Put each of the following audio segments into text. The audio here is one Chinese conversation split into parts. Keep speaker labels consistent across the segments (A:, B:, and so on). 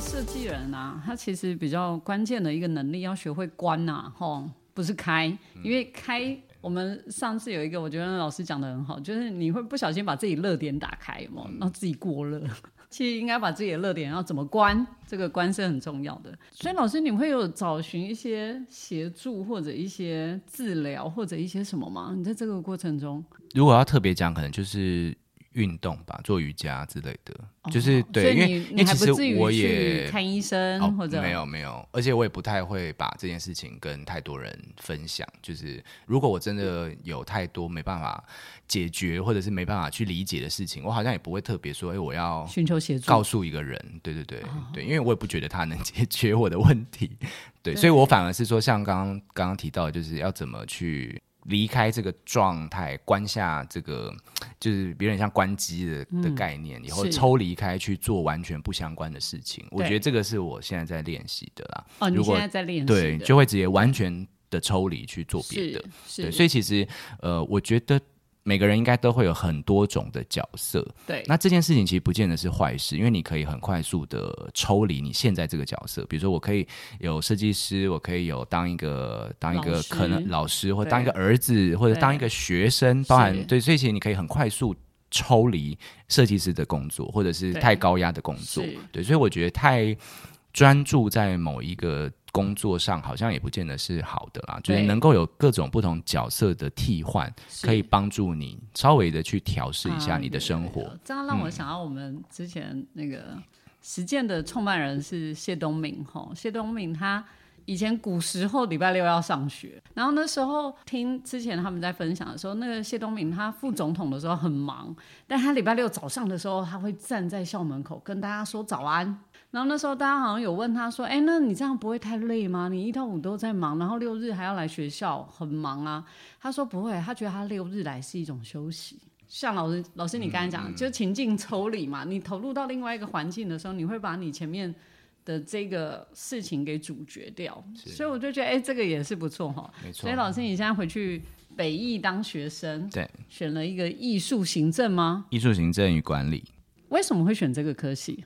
A: 设计人啊，他其实比较关键的一个能力，要学会关呐，吼，不是开，因为开。我们上次有一个，我觉得老师讲的很好，就是你会不小心把自己热点打开嘛，让自己过热。其实应该把自己的热点要怎么关，这个关是很重要的。所以老师，你会有找寻一些协助或者一些治疗或者一些什么吗？你在这个过程中，
B: 如果要特别讲，可能就是。运动吧，做瑜伽之类的，就是对，因为因为其实我也
A: 看医生或者
B: 没有没有，而且我也不太会把这件事情跟太多人分享。就是如果我真的有太多没办法解决，或者是没办法去理解的事情，我好像也不会特别说，哎，我要
A: 寻求协助，
B: 告诉一个人，对对对对，因为我也不觉得他能 解决我的问题，对，所以我反而是说，像刚刚刚刚提到，就是要怎么去。离开这个状态，关下这个，就是有点像关机的的概念，以后抽离开去做完全不相关的事情。我觉得这个是我现在在练习的啦。
A: 哦，你现在在练习，
B: 对，就会直接完全的抽离去做别的。对，所以其实呃，我觉得。每个人应该都会有很多种的角色，
A: 对。
B: 那这件事情其实不见得是坏事，因为你可以很快速的抽离你现在这个角色。比如说，我可以有设计师，我可以有当一个当一个可能老师，或当一个儿子，或者当一个学生，包含对。所以其实你可以很快速抽离设计师的工作，或者是太高压的工作。对，所以我觉得太专注在某一个。工作上好像也不见得是好的啦，就是能够有各种不同角色的替换，可以帮助你稍微的去调试一下你的生活。
A: 这样让我想到我们之前那个实践的创办人是谢东明哈，谢东明他以前古时候礼拜六要上学，然后那时候听之前他们在分享的时候，那个谢东明他副总统的时候很忙，但他礼拜六早上的时候他会站在校门口跟大家说早安。然后那时候大家好像有问他说：“哎，那你这样不会太累吗？你一到五都在忙，然后六日还要来学校，很忙啊。”他说：“不会，他觉得他六日来是一种休息。像老师，老师你刚才讲，就情境抽离嘛，你投入到另外一个环境的时候，你会把你前面的这个事情给主角掉。所以我就觉得，哎，这个也是不错哈。
B: 没错。
A: 所以老师，你现在回去北艺当学生，
B: 对，
A: 选了一个艺术行政吗？
B: 艺术行政与管理。
A: 为什么会选这个科系？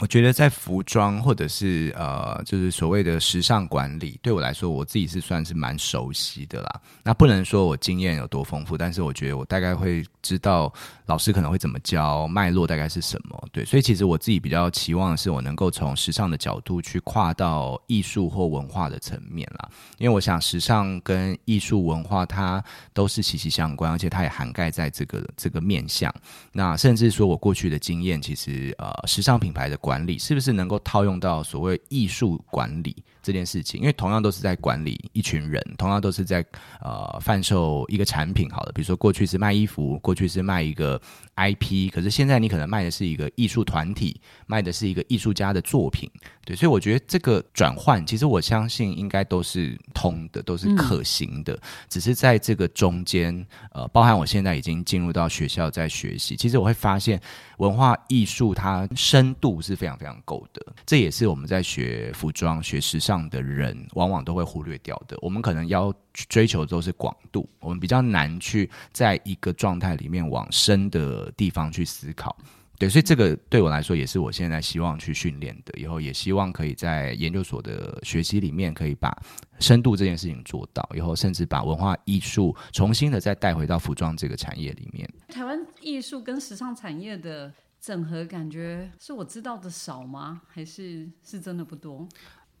B: 我觉得在服装或者是呃，就是所谓的时尚管理，对我来说，我自己是算是蛮熟悉的啦。那不能说我经验有多丰富，但是我觉得我大概会知道老师可能会怎么教，脉络大概是什么。对，所以其实我自己比较期望的是，我能够从时尚的角度去跨到艺术或文化的层面啦。因为我想，时尚跟艺术文化它都是息息相关，而且它也涵盖在这个这个面向。那甚至说我过去的经验，其实呃，时尚品牌的。管理是不是能够套用到所谓艺术管理这件事情？因为同样都是在管理一群人，同样都是在呃贩售一个产品。好了，比如说过去是卖衣服，过去是卖一个 IP，可是现在你可能卖的是一个艺术团体，卖的是一个艺术家的作品。对，所以我觉得这个转换，其实我相信应该都是通的，都是可行的。只是在这个中间，呃，包含我现在已经进入到学校在学习，其实我会发现文化艺术它深度是。非常非常够的，这也是我们在学服装、学时尚这样的人往往都会忽略掉的。我们可能要追求的都是广度，我们比较难去在一个状态里面往深的地方去思考。对，所以这个对我来说也是我现在希望去训练的。以后也希望可以在研究所的学习里面，可以把深度这件事情做到。以后甚至把文化艺术重新的再带回到服装这个产业里面。
A: 台湾艺术跟时尚产业的。整合感觉是我知道的少吗？还是是真的不多？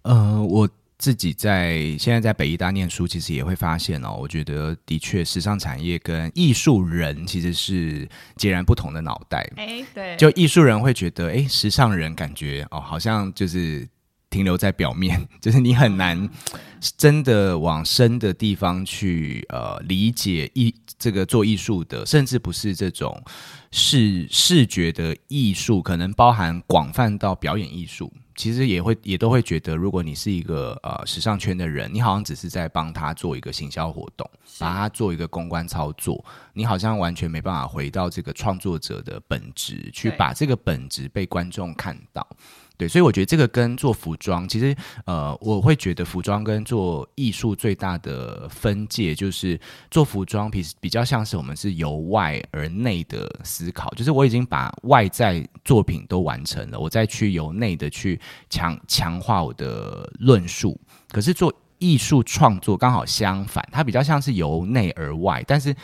B: 呃，我自己在现在在北医大念书，其实也会发现哦，我觉得的确，时尚产业跟艺术人其实是截然不同的脑袋。
A: 哎，对，
B: 就艺术人会觉得，哎，时尚人感觉哦，好像就是停留在表面，就是你很难真的往深的地方去呃理解艺这个做艺术的，甚至不是这种。视视觉的艺术可能包含广泛到表演艺术，其实也会也都会觉得，如果你是一个呃时尚圈的人，你好像只是在帮他做一个行销活动，把他做一个公关操作，你好像完全没办法回到这个创作者的本质，去把这个本质被观众看到。对，所以我觉得这个跟做服装，其实呃，我会觉得服装跟做艺术最大的分界，就是做服装比比较像是我们是由外而内的思考，就是我已经把外在作品都完成了，我再去由内的去强强化我的论述。可是做艺术创作刚好相反，它比较像是由内而外，但是。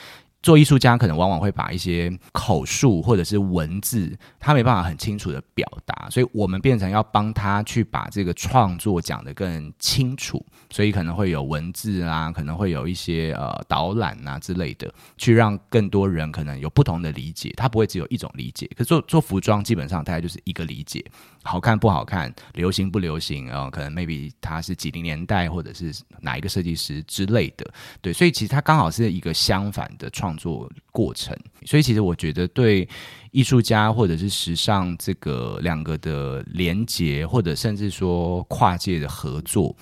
B: 做艺术家可能往往会把一些口述或者是文字，他没办法很清楚的表达，所以我们变成要帮他去把这个创作讲得更清楚，所以可能会有文字啊，可能会有一些呃导览啊之类的，去让更多人可能有不同的理解，他不会只有一种理解。可做做服装基本上大概就是一个理解，好看不好看，流行不流行啊，可能 maybe 他是几零年代或者是哪一个设计师之类的，对，所以其实它刚好是一个相反的创。作过程，所以其实我觉得对艺术家或者是时尚这个两个的连接，或者甚至说跨界的合作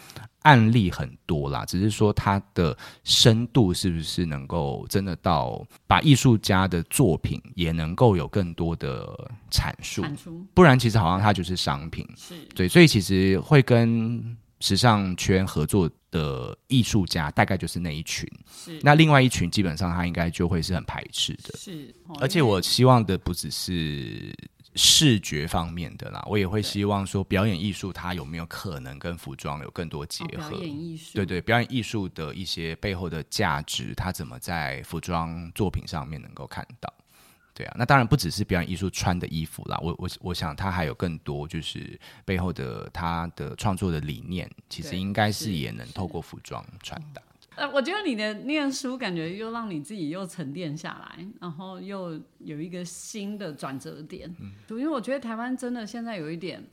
B: 案例很多啦，只是说它的深度是不是能够真的到把艺术家的作品也能够有更多的阐述，不然其实好像它就是商品，
A: 是。
B: 对，所以其实会跟。时尚圈合作的艺术家大概就是那一群，
A: 是。
B: 那另外一群基本上他应该就会是很排斥的，
A: 是。
B: 而且我希望的不只是视觉方面的啦，我也会希望说表演艺术它有没有可能跟服装有更多结合？
A: 表演艺术，
B: 对对，表演艺术的一些背后的价值，它怎么在服装作品上面能够看到？对啊，那当然不只是表演艺术穿的衣服啦，我我我想它还有更多，就是背后的它的创作的理念，其实应该是也能透过服装传达。
A: 呃，我觉得你的念书感觉又让你自己又沉淀下来，然后又有一个新的转折点。嗯，因为我觉得台湾真的现在有一点，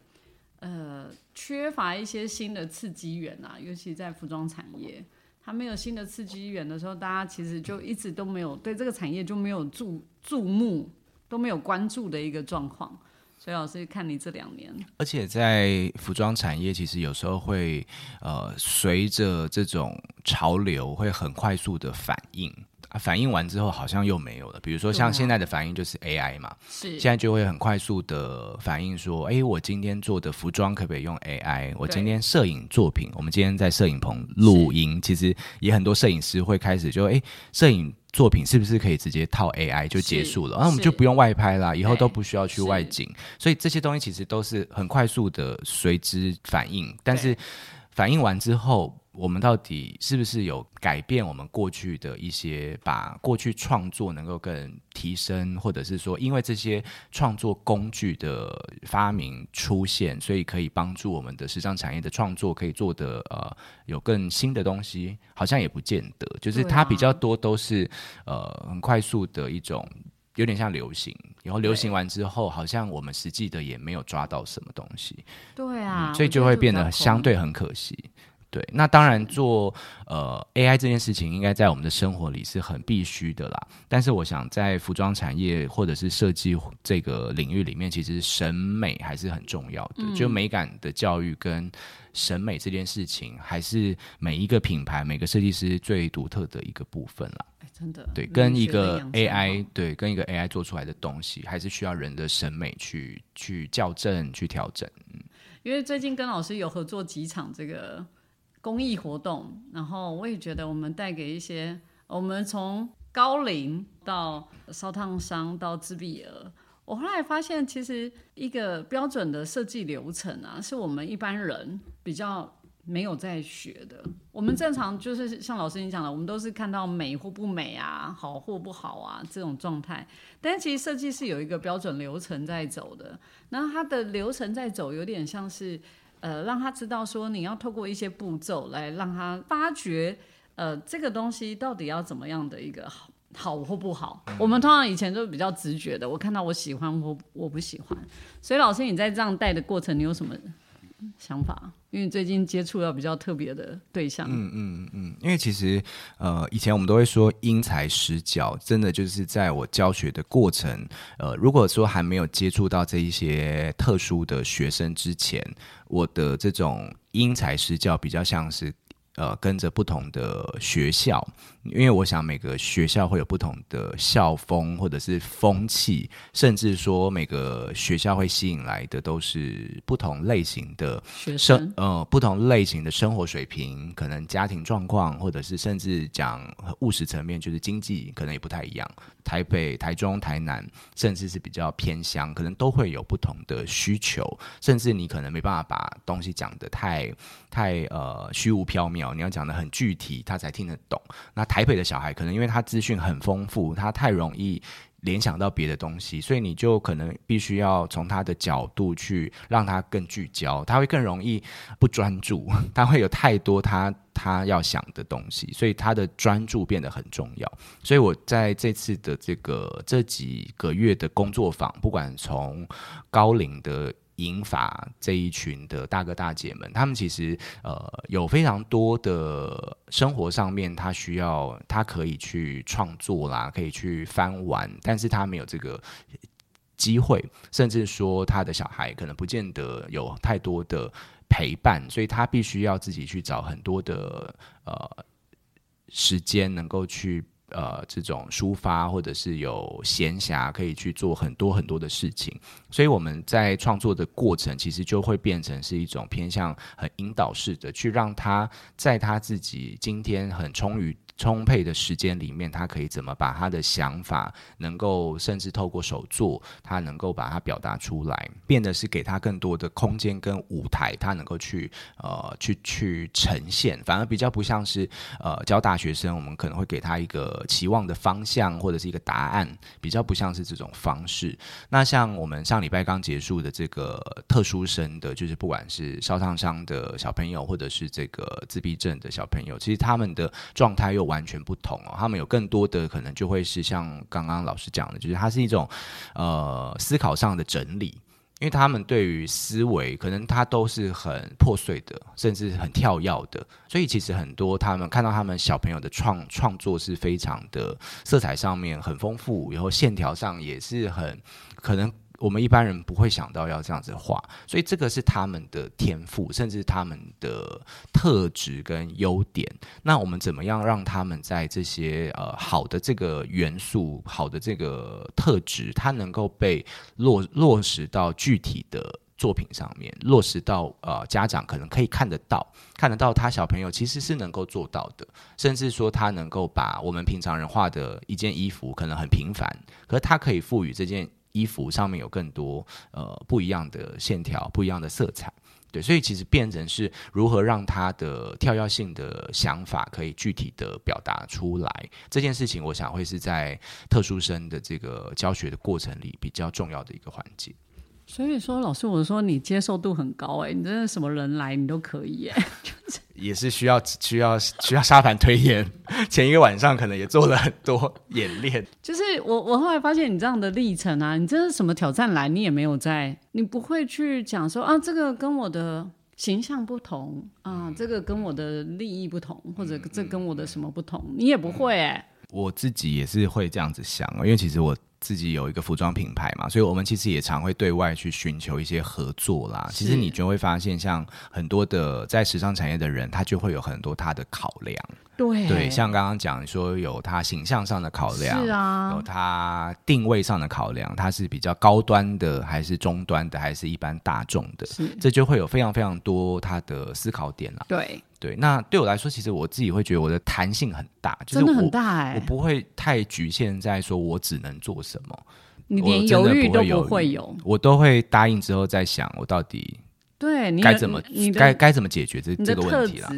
A: 呃，缺乏一些新的刺激源啊，尤其在服装产业。它没有新的刺激源的时候，大家其实就一直都没有对这个产业就没有注注目，都没有关注的一个状况。所以老师看你这两年，
B: 而且在服装产业，其实有时候会呃随着这种潮流会很快速的反应。反应完之后好像又没有了，比如说像现在的反应就是 AI 嘛，
A: 是
B: 现在就会很快速的反应说，哎，我今天做的服装可不可以用 AI？我今天摄影作品，我们今天在摄影棚录音，其实也很多摄影师会开始就，哎，摄影作品是不是可以直接套 AI 就结束了？然后我们就不用外拍啦，以后都不需要去外景，所以这些东西其实都是很快速的随之反应，但是反应完之后。我们到底是不是有改变我们过去的一些，把过去创作能够更提升，或者是说，因为这些创作工具的发明出现，所以可以帮助我们的时尚产业的创作可以做的呃有更新的东西，好像也不见得，就是它比较多都是呃很快速的一种，有点像流行，然后流行完之后，好像我们实际的也没有抓到什么东西，
A: 对啊，
B: 所以就会变得相对很可惜。对，那当然做呃 AI 这件事情，应该在我们的生活里是很必须的啦。但是我想，在服装产业或者是设计这个领域里面，其实审美还是很重要的。就美感的教育跟审美这件事情，还是每一个品牌、每个设计师最独特的一个部分啦。
A: 真的，
B: 对，跟一个 AI，对，跟一个 AI 做出来的东西，还是需要人的审美去去校正、去调整。嗯，
A: 因为最近跟老师有合作几场这个。公益活动，然后我也觉得我们带给一些，我们从高龄到烧烫伤到自闭儿，我后来发现其实一个标准的设计流程啊，是我们一般人比较没有在学的。我们正常就是像老师你讲的，我们都是看到美或不美啊，好或不好啊这种状态，但其实设计是有一个标准流程在走的，那它的流程在走，有点像是。呃，让他知道说你要透过一些步骤来让他发觉，呃，这个东西到底要怎么样的一个好好或不好。我们通常以前都比较直觉的，我看到我喜欢或我不喜欢。所以老师，你在这样带的过程，你有什么想法？因为最近接触到比较特别的对象，
B: 嗯嗯嗯，因为其实呃，以前我们都会说因材施教，真的就是在我教学的过程，呃，如果说还没有接触到这一些特殊的学生之前，我的这种因材施教比较像是。呃跟着不同的学校，因为我想每个学校会有不同的校风或者是风气，甚至说每个学校会吸引来的都是不同类型的
A: 学
B: 生
A: 生，
B: 呃不同类型的生活水平，可能家庭状况，或者是甚至讲务实层面，就是经济可能也不太一样。台北、台中、台南，甚至是比较偏乡，可能都会有不同的需求，甚至你可能没办法把东西讲得太太呃虚无缥缈，你要讲的很具体，他才听得懂。那台北的小孩可能因为他资讯很丰富，他太容易。联想到别的东西，所以你就可能必须要从他的角度去让他更聚焦，他会更容易不专注，他会有太多他他要想的东西，所以他的专注变得很重要。所以我在这次的这个这几个月的工作坊，不管从高龄的。银发这一群的大哥大姐们，他们其实呃有非常多的生活上面，他需要他可以去创作啦，可以去翻玩，但是他没有这个机会，甚至说他的小孩可能不见得有太多的陪伴，所以他必须要自己去找很多的呃时间，能够去。呃，这种抒发或者是有闲暇，可以去做很多很多的事情，所以我们在创作的过程，其实就会变成是一种偏向很引导式的，去让他在他自己今天很充裕。充沛的时间里面，他可以怎么把他的想法能够甚至透过手作，他能够把它表达出来，变得是给他更多的空间跟舞台，他能够去呃去去呈现，反而比较不像是呃教大学生，我们可能会给他一个期望的方向或者是一个答案，比较不像是这种方式。那像我们上礼拜刚结束的这个特殊生的，就是不管是烧烫伤的小朋友，或者是这个自闭症的小朋友，其实他们的状态又完全不同哦，他们有更多的可能就会是像刚刚老师讲的，就是它是一种呃思考上的整理，因为他们对于思维可能他都是很破碎的，甚至很跳跃的，所以其实很多他们看到他们小朋友的创创作是非常的色彩上面很丰富，然后线条上也是很可能。我们一般人不会想到要这样子画，所以这个是他们的天赋，甚至他们的特质跟优点。那我们怎么样让他们在这些呃好的这个元素、好的这个特质，它能够被落落实到具体的作品上面，落实到呃家长可能可以看得到，看得到他小朋友其实是能够做到的，甚至说他能够把我们平常人画的一件衣服可能很平凡，可是他可以赋予这件。衣服上面有更多呃不一样的线条、不一样的色彩，对，所以其实变成是如何让他的跳跃性的想法可以具体的表达出来这件事情，我想会是在特殊生的这个教学的过程里比较重要的一个环节。
A: 所以说，老师，我说你接受度很高哎，你真的什么人来你都可以哎，就是
B: 也是需要需要需要沙盘推演，前一个晚上可能也做了很多演练。
A: 就是我我后来发现你这样的历程啊，你真的什么挑战来，你也没有在，你不会去讲说啊，这个跟我的形象不同啊，这个跟我的利益不同，或者这跟我的什么不同，你也不会哎。
B: 我自己也是会这样子想，因为其实我。自己有一个服装品牌嘛，所以我们其实也常会对外去寻求一些合作啦。其实你就会发现，像很多的在时尚产业的人，他就会有很多他的考量。
A: 对
B: 对，像刚刚讲说有他形象上的考量，
A: 是啊，
B: 有他定位上的考量，他是比较高端的，还是中端的，还是一般大众的？
A: 是，
B: 这就会有非常非常多他的思考点啦。
A: 对
B: 对，那对我来说，其实我自己会觉得我的弹性很大，
A: 真的很大哎，
B: 我不会太局限在说我只能做什么，
A: 你连犹豫都不会
B: 有，我都会答应之后再想我到底
A: 对
B: 该怎么该该怎么解决这这个问题
A: 了。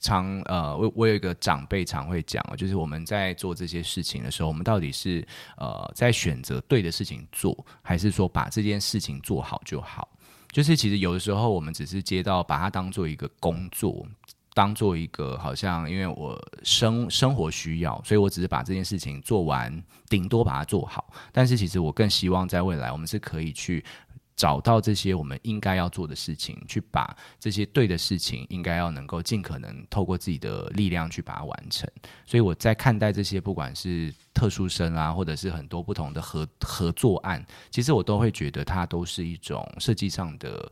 B: 常呃，我我有一个长辈常会讲，就是我们在做这些事情的时候，我们到底是呃在选择对的事情做，还是说把这件事情做好就好？就是其实有的时候我们只是接到把它当做一个工作，当做一个好像因为我生生活需要，所以我只是把这件事情做完，顶多把它做好。但是其实我更希望在未来，我们是可以去。找到这些我们应该要做的事情，去把这些对的事情，应该要能够尽可能透过自己的力量去把它完成。所以我在看待这些，不管是特殊生啊，或者是很多不同的合合作案，其实我都会觉得它都是一种设计上的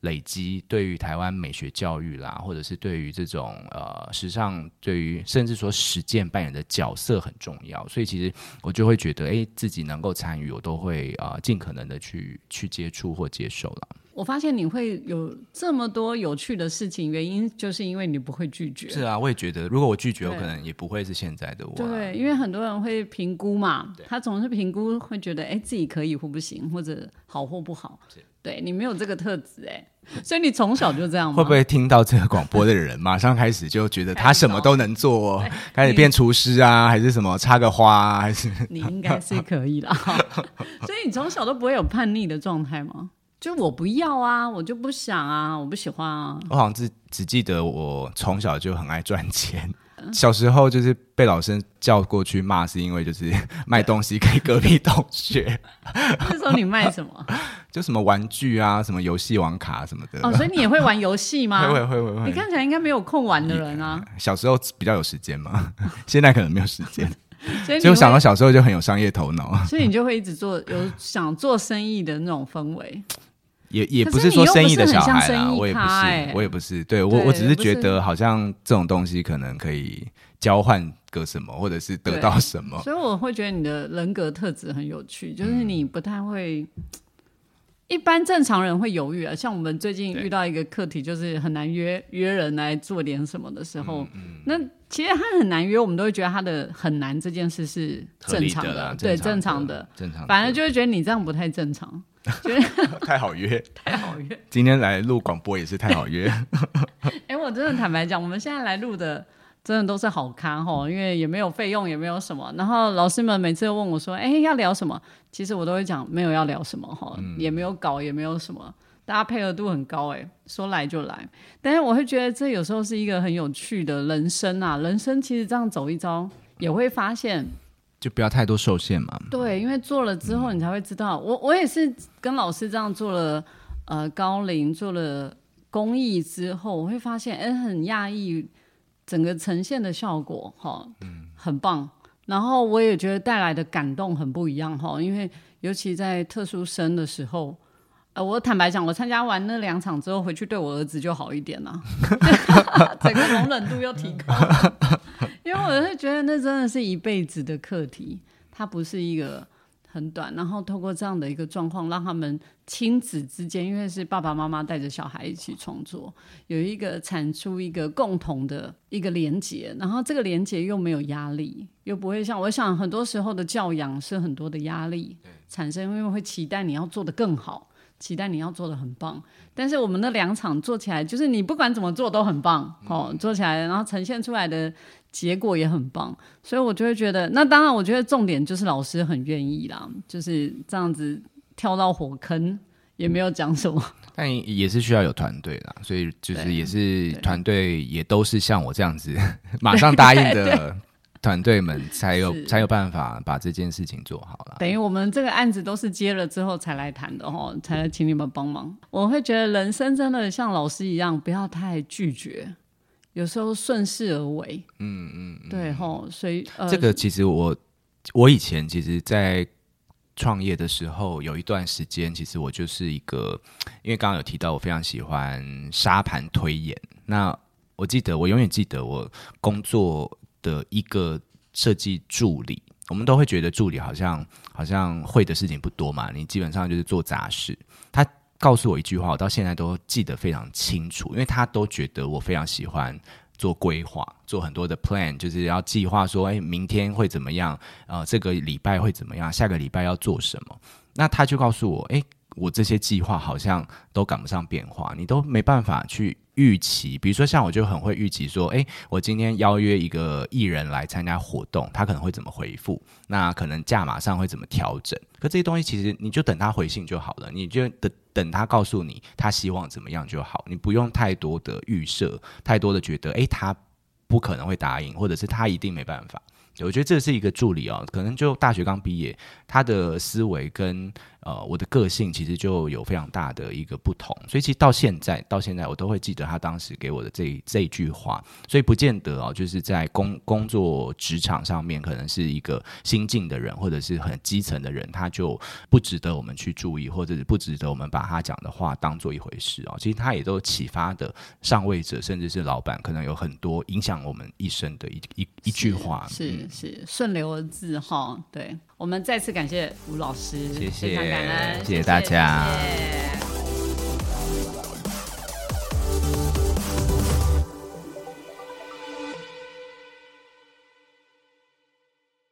B: 累积，对于台湾美学教育啦，或者是对于这种呃时尚，对于甚至说实践扮演的角色很重要，所以其实我就会觉得，哎，自己能够参与，我都会啊尽可能的去去接触或接受了。
A: 我发现你会有这么多有趣的事情，原因就是因为你不会拒绝。
B: 是啊，我也觉得，如果我拒绝，我可能也不会是现在的我。
A: 对，因为很多人会评估嘛，他总是评估，会觉得哎自己可以或不行，或者好或不好。对你没有这个特质哎，所以你从小就这样吗？
B: 会不会听到这个广播的人，马上开始就觉得他什么都能做，开始变厨师啊，还是什么插个花，还是？
A: 你应该是可以啦。所以你从小都不会有叛逆的状态吗？就我不要啊，我就不想啊，我不喜欢啊。
B: 我好像只只记得我从小就很爱赚钱，小时候就是被老师叫过去骂，是因为就是卖东西给隔壁同学。
A: 那时候你卖什么？
B: 就什么玩具啊，什么游戏网卡什么的。
A: 哦，所以你也会玩游戏吗？
B: 会会会会。
A: 你看起来应该没有空玩的人啊。
B: 小时候比较有时间嘛，现在可能没有时间。
A: 所以
B: 就想到小时候就很有商业头脑，
A: 所以你就会一直做有想做生意的那种氛围。
B: 也也不是说生意的小孩
A: 啦，
B: 我也不是，我也不是，对我我只是觉得好像这种东西可能可以交换个什么，或者是得到什么，
A: 所以我会觉得你的人格特质很有趣，就是你不太会，一般正常人会犹豫啊，像我们最近遇到一个课题，就是很难约约人来做点什么的时候，那其实他很难约，我们都会觉得他的很难这件事是正常
B: 的，
A: 对正常
B: 的，正常，
A: 反而就会觉得你这样不太正常。
B: 觉得 太好约，
A: 太好约。
B: 今天来录广播也是太好约。
A: 哎，我真的坦白讲，我们现在来录的真的都是好咖哈，因为也没有费用，也没有什么。然后老师们每次都问我说：“哎，要聊什么？”其实我都会讲没有要聊什么哈，也没有搞，也没有什么。大家配合度很高哎，说来就来。但是我会觉得这有时候是一个很有趣的人生啊，人生其实这样走一遭，也会发现。
B: 就不要太多受限嘛。
A: 对，因为做了之后，你才会知道。我我也是跟老师这样做了，呃，高龄做了公益之后，我会发现，哎，很讶异，整个呈现的效果，哈，嗯，很棒。然后我也觉得带来的感动很不一样，哈，因为尤其在特殊生的时候。呃我坦白讲，我参加完那两场之后，回去对我儿子就好一点了，整个容忍度又提高。因为我是觉得那真的是一辈子的课题，它不是一个很短。然后透过这样的一个状况，让他们亲子之间，因为是爸爸妈妈带着小孩一起创作，有一个产出一个共同的一个连结。然后这个连结又没有压力，又不会像我想很多时候的教养是很多的压力产生，因为会期待你要做的更好。期待你要做的很棒，但是我们那两场做起来，就是你不管怎么做都很棒哦，做起来然后呈现出来的结果也很棒，所以我就会觉得，那当然我觉得重点就是老师很愿意啦，就是这样子跳到火坑也没有讲什么，
B: 但也是需要有团队啦，所以就是也是团队也都是像我这样子 马上答应的。团队们才有才有办法把这件事情做好了。
A: 等于我们这个案子都是接了之后才来谈的哈，才来请你们帮忙。我会觉得人生真的像老师一样，不要太拒绝，有时候顺势而为。嗯嗯，对哈。所以
B: 这个其实我我以前其实，在创业的时候有一段时间，其实我就是一个，因为刚刚有提到我非常喜欢沙盘推演。那我记得我永远记得我工作。的一个设计助理，我们都会觉得助理好像好像会的事情不多嘛，你基本上就是做杂事。他告诉我一句话，我到现在都记得非常清楚，因为他都觉得我非常喜欢做规划，做很多的 plan，就是要计划说，哎，明天会怎么样？呃，这个礼拜会怎么样？下个礼拜要做什么？那他就告诉我，哎，我这些计划好像都赶不上变化，你都没办法去。预期，比如说像我就很会预期说，哎，我今天邀约一个艺人来参加活动，他可能会怎么回复？那可能价码上会怎么调整？可这些东西其实你就等他回信就好了，你就等等他告诉你他希望怎么样就好，你不用太多的预设，太多的觉得，哎，他不可能会答应，或者是他一定没办法。我觉得这是一个助理啊，可能就大学刚毕业，他的思维跟。呃我的个性其实就有非常大的一个不同，所以其实到现在到现在我都会记得他当时给我的这这一句话，所以不见得哦，就是在工工作职场上面可能是一个新进的人或者是很基层的人，他就不值得我们去注意，或者是不值得我们把他讲的话当做一回事哦。其实他也都启发的上位者，甚至是老板，可能有很多影响我们一生的一一一句话，
A: 是是顺流而自哈。对我们再次感谢吴老师，
B: 谢谢
A: 非常感恩，
B: 谢谢大家。
A: 谢谢